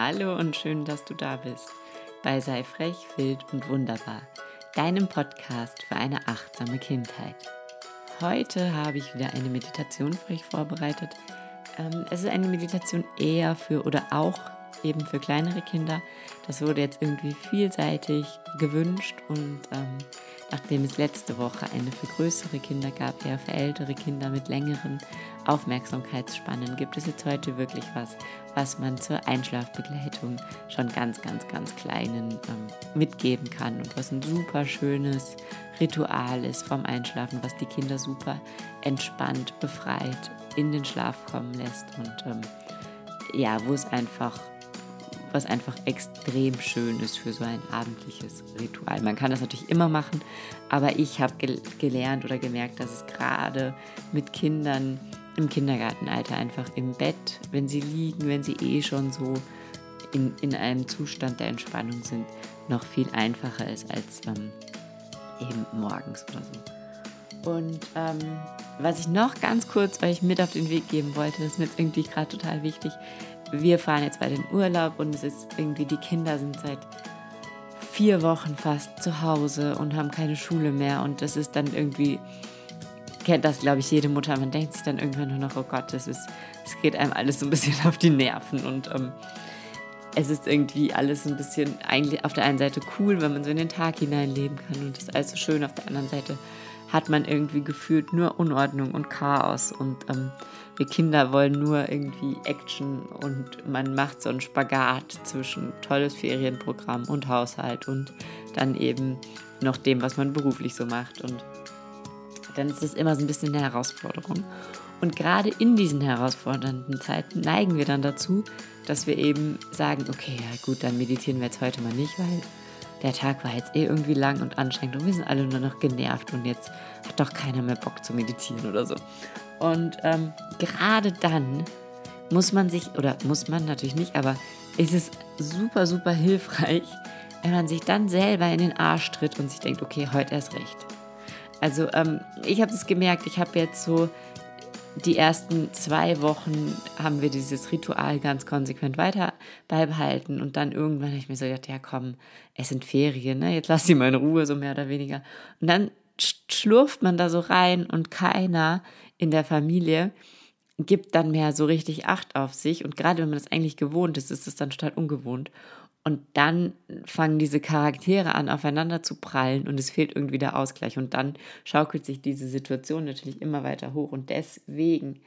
Hallo und schön, dass du da bist bei Sei frech, wild und wunderbar, deinem Podcast für eine achtsame Kindheit. Heute habe ich wieder eine Meditation für euch vorbereitet. Ähm, es ist eine Meditation eher für oder auch eben für kleinere Kinder. Das wurde jetzt irgendwie vielseitig gewünscht und ähm, nachdem es letzte Woche eine für größere Kinder gab, eher für ältere Kinder mit längeren Aufmerksamkeitsspannen, gibt es jetzt heute wirklich was, was man zur Einschlafbegleitung schon ganz, ganz, ganz kleinen ähm, mitgeben kann und was ein super schönes Ritual ist vom Einschlafen, was die Kinder super entspannt, befreit in den Schlaf kommen lässt und ähm, ja, wo es einfach was einfach extrem schön ist für so ein abendliches Ritual. Man kann das natürlich immer machen, aber ich habe gel gelernt oder gemerkt, dass es gerade mit Kindern im Kindergartenalter einfach im Bett, wenn sie liegen, wenn sie eh schon so in, in einem Zustand der Entspannung sind, noch viel einfacher ist als ähm, eben morgens oder so. Und ähm, was ich noch ganz kurz euch mit auf den Weg geben wollte, das ist mir jetzt irgendwie gerade total wichtig, wir fahren jetzt bei den Urlaub und es ist irgendwie, die Kinder sind seit vier Wochen fast zu Hause und haben keine Schule mehr. Und das ist dann irgendwie, kennt das glaube ich jede Mutter, man denkt sich dann irgendwann nur noch, oh Gott, das ist, es geht einem alles so ein bisschen auf die Nerven. Und ähm, es ist irgendwie alles ein bisschen eigentlich auf der einen Seite cool, wenn man so in den Tag hineinleben kann. Und das ist alles so schön, auf der anderen Seite hat man irgendwie gefühlt nur Unordnung und Chaos. Und ähm, wir Kinder wollen nur irgendwie Action und man macht so einen Spagat zwischen tolles Ferienprogramm und Haushalt und dann eben noch dem, was man beruflich so macht und dann ist es immer so ein bisschen eine Herausforderung. Und gerade in diesen herausfordernden Zeiten neigen wir dann dazu, dass wir eben sagen, okay, ja gut, dann meditieren wir jetzt heute mal nicht, weil der Tag war jetzt eh irgendwie lang und anstrengend und wir sind alle nur noch genervt und jetzt hat doch keiner mehr Bock zu meditieren oder so. Und ähm, gerade dann muss man sich, oder muss man natürlich nicht, aber ist es super, super hilfreich, wenn man sich dann selber in den Arsch tritt und sich denkt, okay, heute erst recht. Also ähm, ich habe es gemerkt, ich habe jetzt so die ersten zwei Wochen haben wir dieses Ritual ganz konsequent weiter beibehalten und dann irgendwann habe ich mir so gedacht, ja komm, es sind Ferien, ne? jetzt lass sie mal in Ruhe, so mehr oder weniger. Und dann schlurft man da so rein und keiner in der Familie gibt dann mehr so richtig Acht auf sich und gerade wenn man das eigentlich gewohnt ist, ist es dann total ungewohnt. Und dann fangen diese Charaktere an, aufeinander zu prallen und es fehlt irgendwie der Ausgleich. Und dann schaukelt sich diese Situation natürlich immer weiter hoch. Und deswegen,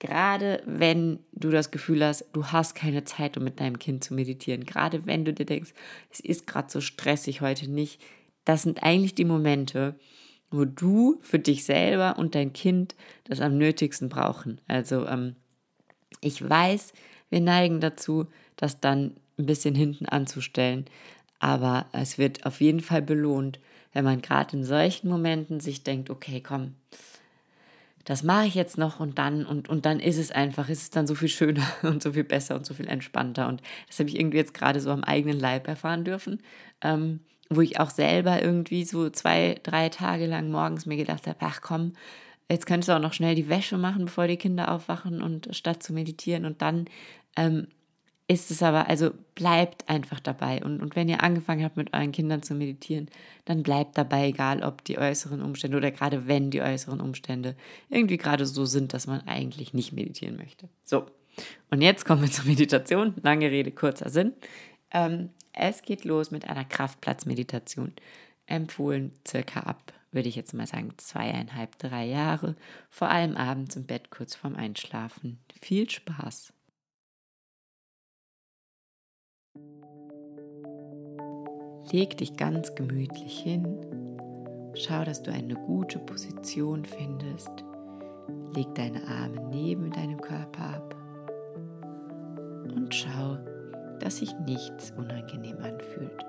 gerade wenn du das Gefühl hast, du hast keine Zeit, um mit deinem Kind zu meditieren, gerade wenn du dir denkst, es ist gerade so stressig heute nicht, das sind eigentlich die Momente, wo du für dich selber und dein Kind das am nötigsten brauchen. Also ähm, ich weiß, wir neigen dazu, das dann ein bisschen hinten anzustellen. Aber es wird auf jeden Fall belohnt, wenn man gerade in solchen Momenten sich denkt, okay, komm, das mache ich jetzt noch und dann und, und dann ist es einfach, ist es dann so viel schöner und so viel besser und so viel entspannter. Und das habe ich irgendwie jetzt gerade so am eigenen Leib erfahren dürfen, ähm, wo ich auch selber irgendwie so zwei, drei Tage lang morgens mir gedacht habe, ach komm, jetzt könntest du auch noch schnell die Wäsche machen, bevor die Kinder aufwachen und statt zu meditieren und dann ähm, ist es aber, also bleibt einfach dabei. Und, und wenn ihr angefangen habt, mit euren Kindern zu meditieren, dann bleibt dabei, egal ob die äußeren Umstände oder gerade wenn die äußeren Umstände irgendwie gerade so sind, dass man eigentlich nicht meditieren möchte. So, und jetzt kommen wir zur Meditation. Lange Rede, kurzer Sinn. Ähm, es geht los mit einer Kraftplatzmeditation. Empfohlen circa ab, würde ich jetzt mal sagen, zweieinhalb, drei Jahre. Vor allem abends im Bett kurz vorm Einschlafen. Viel Spaß! Leg dich ganz gemütlich hin. Schau, dass du eine gute Position findest. Leg deine Arme neben deinem Körper ab. Und schau, dass sich nichts unangenehm anfühlt.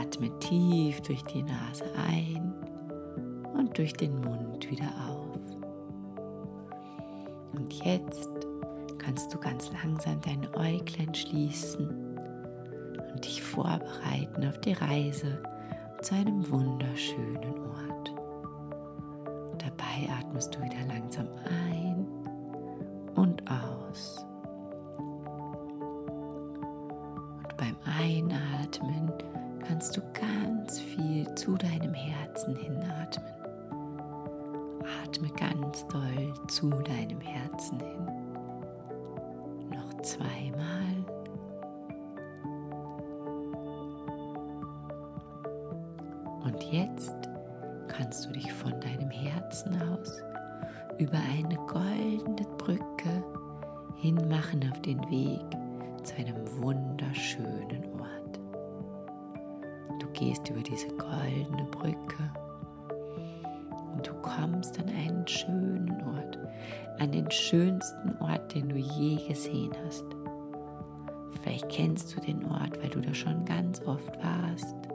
Atme tief durch die Nase ein und durch den Mund wieder auf. Und jetzt kannst du ganz langsam deine Äuglein schließen dich vorbereiten auf die Reise zu einem wunderschönen Ort. Dabei atmest du wieder langsam ein und aus. Einatmen kannst du ganz viel zu deinem Herzen hinatmen. Atme ganz doll zu deinem Herzen hin. Noch zweimal. Und jetzt kannst du dich von deinem Herzen aus über eine goldene Brücke hinmachen auf den Weg zu einem wunderschönen Ort. Du gehst über diese goldene Brücke und du kommst an einen schönen Ort, an den schönsten Ort, den du je gesehen hast. Vielleicht kennst du den Ort, weil du da schon ganz oft warst.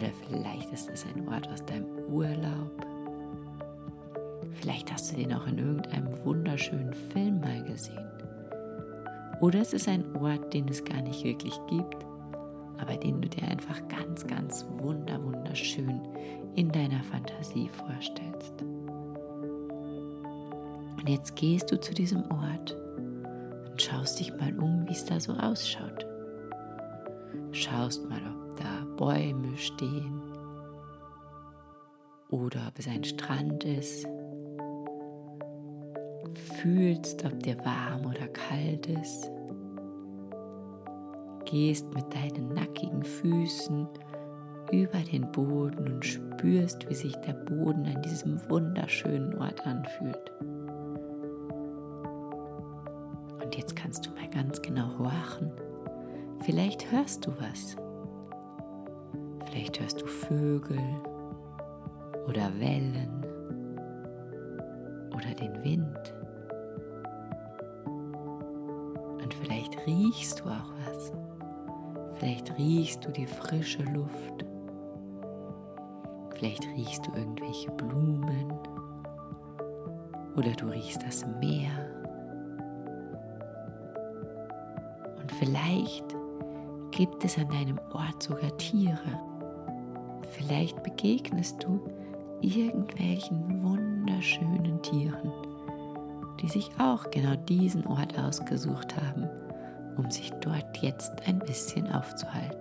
Oder vielleicht ist es ein Ort aus deinem Urlaub. Vielleicht hast du den auch in irgendeinem wunderschönen Film mal gesehen. Oder es ist ein Ort, den es gar nicht wirklich gibt, aber den du dir einfach ganz, ganz wunder, wunderschön in deiner Fantasie vorstellst. Und jetzt gehst du zu diesem Ort und schaust dich mal um, wie es da so ausschaut. Schaust mal, ob da Bäume stehen oder ob es ein Strand ist fühlst, ob dir warm oder kalt ist. Gehst mit deinen nackigen Füßen über den Boden und spürst, wie sich der Boden an diesem wunderschönen Ort anfühlt. Und jetzt kannst du mal ganz genau horchen. Vielleicht hörst du was. Vielleicht hörst du Vögel oder Wellen oder den Wind. riechst du auch was. Vielleicht riechst du die frische Luft. Vielleicht riechst du irgendwelche Blumen. Oder du riechst das Meer. Und vielleicht gibt es an deinem Ort sogar Tiere. Vielleicht begegnest du irgendwelchen wunderschönen Tieren, die sich auch genau diesen Ort ausgesucht haben um sich dort jetzt ein bisschen aufzuhalten.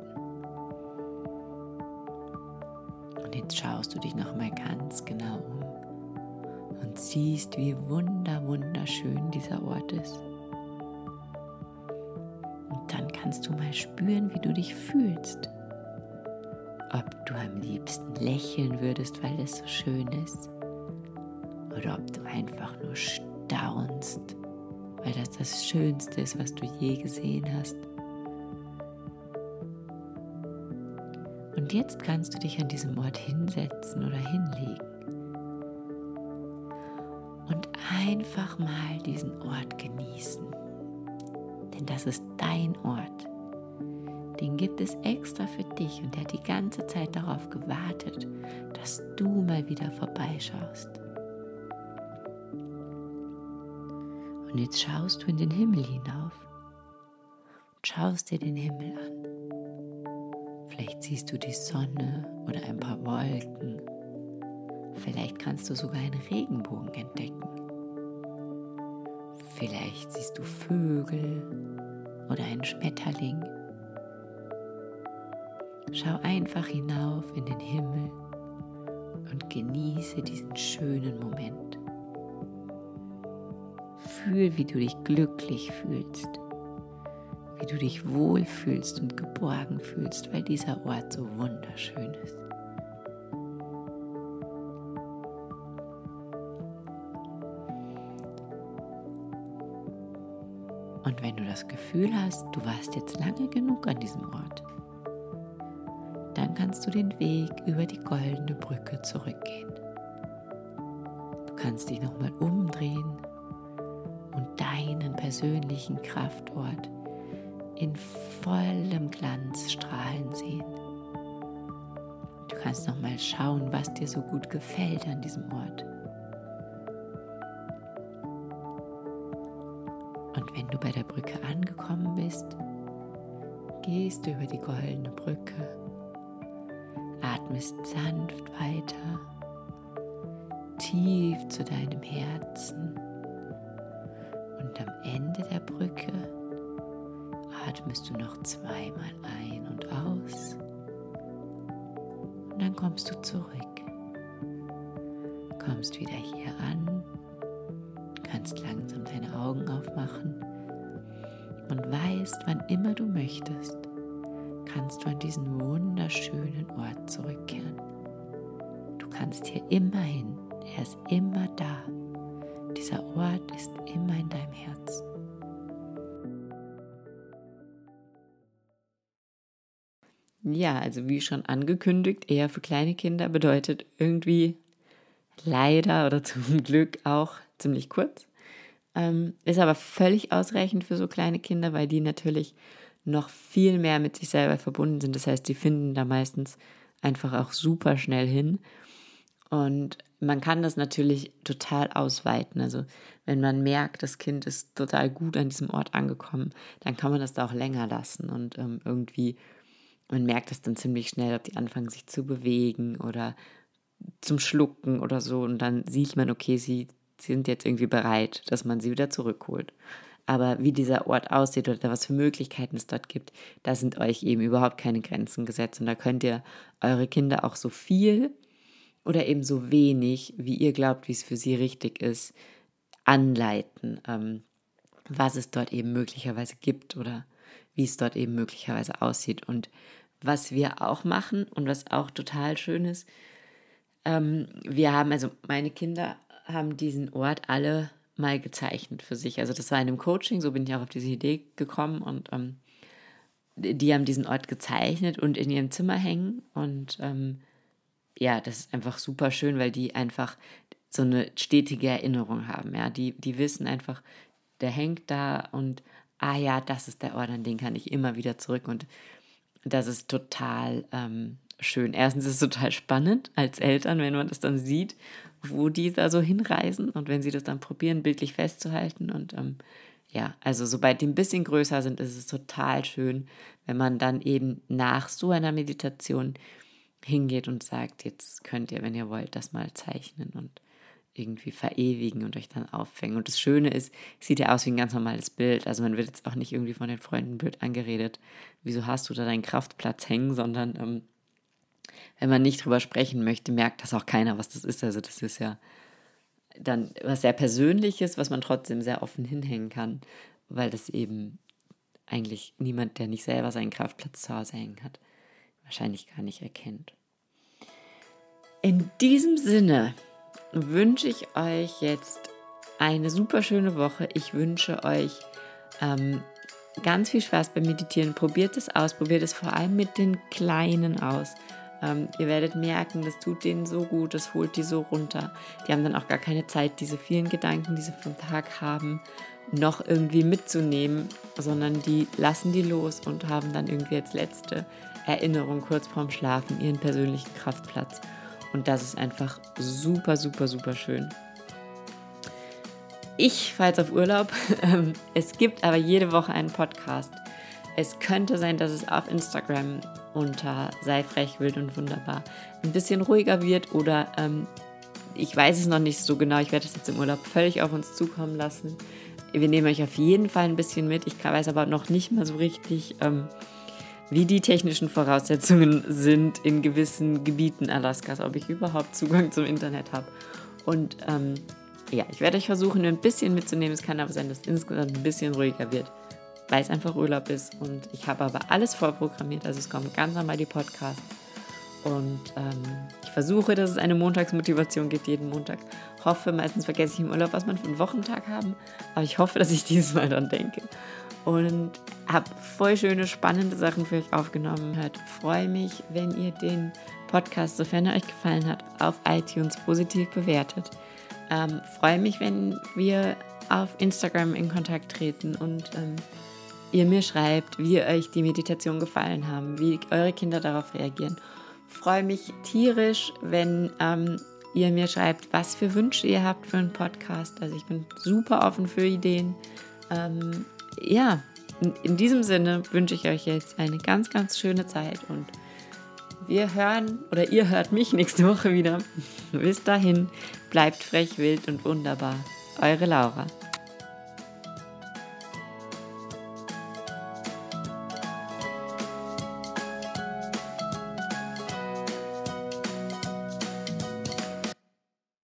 Und jetzt schaust du dich noch mal ganz genau um und siehst, wie wunder wunderschön dieser Ort ist. Und dann kannst du mal spüren, wie du dich fühlst. Ob du am liebsten lächeln würdest, weil es so schön ist, oder ob du einfach nur staunst weil das das Schönste ist, was du je gesehen hast. Und jetzt kannst du dich an diesem Ort hinsetzen oder hinlegen und einfach mal diesen Ort genießen. Denn das ist dein Ort. Den gibt es extra für dich und der hat die ganze Zeit darauf gewartet, dass du mal wieder vorbeischaust. Und jetzt schaust du in den Himmel hinauf und schaust dir den Himmel an. Vielleicht siehst du die Sonne oder ein paar Wolken. Vielleicht kannst du sogar einen Regenbogen entdecken. Vielleicht siehst du Vögel oder einen Schmetterling. Schau einfach hinauf in den Himmel und genieße diesen schönen Moment. Fühl, wie du dich glücklich fühlst, wie du dich wohlfühlst und geborgen fühlst, weil dieser Ort so wunderschön ist. Und wenn du das Gefühl hast, du warst jetzt lange genug an diesem Ort, dann kannst du den Weg über die goldene Brücke zurückgehen. Du kannst dich nochmal umdrehen deinen persönlichen Kraftort in vollem Glanz strahlen sehen. Du kannst noch mal schauen, was dir so gut gefällt an diesem Ort. Und wenn du bei der Brücke angekommen bist, gehst du über die goldene Brücke, atmest sanft weiter, tief zu deinem Herzen und am Ende der Brücke atmest du noch zweimal ein und aus. Und dann kommst du zurück. Kommst wieder hier an, kannst langsam deine Augen aufmachen und weißt, wann immer du möchtest, kannst du an diesen wunderschönen Ort zurückkehren. Du kannst hier immer hin, er ist immer da. Dieser Ort ist immer in deinem Herzen. Ja, also wie schon angekündigt, eher für kleine Kinder bedeutet irgendwie leider oder zum Glück auch ziemlich kurz. Ähm, ist aber völlig ausreichend für so kleine Kinder, weil die natürlich noch viel mehr mit sich selber verbunden sind. Das heißt, die finden da meistens einfach auch super schnell hin. Und man kann das natürlich total ausweiten. Also wenn man merkt, das Kind ist total gut an diesem Ort angekommen, dann kann man das da auch länger lassen und ähm, irgendwie, man merkt das dann ziemlich schnell, ob die anfangen sich zu bewegen oder zum Schlucken oder so. Und dann sieht man, okay, sie sind jetzt irgendwie bereit, dass man sie wieder zurückholt. Aber wie dieser Ort aussieht oder was für Möglichkeiten es dort gibt, da sind euch eben überhaupt keine Grenzen gesetzt. Und da könnt ihr eure Kinder auch so viel oder eben so wenig, wie ihr glaubt, wie es für sie richtig ist, anleiten, ähm, was es dort eben möglicherweise gibt oder wie es dort eben möglicherweise aussieht. Und was wir auch machen und was auch total schön ist, ähm, wir haben, also meine Kinder haben diesen Ort alle mal gezeichnet für sich. Also das war in einem Coaching, so bin ich auch auf diese Idee gekommen und ähm, die haben diesen Ort gezeichnet und in ihrem Zimmer hängen und ähm, ja, das ist einfach super schön, weil die einfach so eine stetige Erinnerung haben. Ja, die, die wissen einfach, der hängt da und ah ja, das ist der Ort, an den kann ich immer wieder zurück und das ist total ähm, schön. Erstens ist es total spannend als Eltern, wenn man das dann sieht, wo die da so hinreisen und wenn sie das dann probieren, bildlich festzuhalten. Und ähm, ja, also sobald die ein bisschen größer sind, ist es total schön, wenn man dann eben nach so einer Meditation hingeht und sagt, jetzt könnt ihr, wenn ihr wollt, das mal zeichnen und irgendwie verewigen und euch dann auffängen. Und das Schöne ist, sieht ja aus wie ein ganz normales Bild. Also man wird jetzt auch nicht irgendwie von den Freunden blöd angeredet, wieso hast du da deinen Kraftplatz hängen, sondern ähm, wenn man nicht drüber sprechen möchte, merkt das auch keiner, was das ist. Also das ist ja dann was sehr Persönliches, was man trotzdem sehr offen hinhängen kann, weil das eben eigentlich niemand, der nicht selber seinen Kraftplatz zu Hause hängen hat, wahrscheinlich gar nicht erkennt. In diesem Sinne wünsche ich euch jetzt eine super schöne Woche. Ich wünsche euch ähm, ganz viel Spaß beim Meditieren. Probiert es aus, probiert es vor allem mit den Kleinen aus. Ähm, ihr werdet merken, das tut denen so gut, das holt die so runter. Die haben dann auch gar keine Zeit, diese vielen Gedanken, die sie vom Tag haben, noch irgendwie mitzunehmen, sondern die lassen die los und haben dann irgendwie als letzte Erinnerung kurz vorm Schlafen ihren persönlichen Kraftplatz. Und das ist einfach super, super, super schön. Ich fahre jetzt auf Urlaub. Ähm, es gibt aber jede Woche einen Podcast. Es könnte sein, dass es auf Instagram unter Sei frech, wild und wunderbar ein bisschen ruhiger wird oder ähm, ich weiß es noch nicht so genau. Ich werde das jetzt im Urlaub völlig auf uns zukommen lassen. Wir nehmen euch auf jeden Fall ein bisschen mit. Ich weiß aber noch nicht mal so richtig, ähm, wie die technischen Voraussetzungen sind in gewissen Gebieten Alaskas, ob ich überhaupt Zugang zum Internet habe. Und ähm, ja, ich werde euch versuchen, ein bisschen mitzunehmen. Es kann aber sein, dass es insgesamt ein bisschen ruhiger wird weil es einfach Urlaub ist. Und ich habe aber alles vorprogrammiert. Also es kommen ganz normal die Podcasts. Und ähm, ich versuche, dass es eine Montagsmotivation gibt, jeden Montag. Hoffe, meistens vergesse ich im Urlaub, was man für einen Wochentag haben. Aber ich hoffe, dass ich dieses Mal dann denke. Und habe voll schöne, spannende Sachen für euch aufgenommen. Hört. Freue mich, wenn ihr den Podcast, sofern er euch gefallen hat, auf iTunes positiv bewertet. Ähm, freue mich, wenn wir auf Instagram in Kontakt treten und ähm, ihr mir schreibt, wie euch die Meditation gefallen haben, wie eure Kinder darauf reagieren. Freue mich tierisch, wenn ähm, ihr mir schreibt, was für Wünsche ihr habt für einen Podcast. Also ich bin super offen für Ideen. Ähm, ja, in, in diesem Sinne wünsche ich euch jetzt eine ganz, ganz schöne Zeit und wir hören oder ihr hört mich nächste Woche wieder. Bis dahin, bleibt frech, wild und wunderbar. Eure Laura.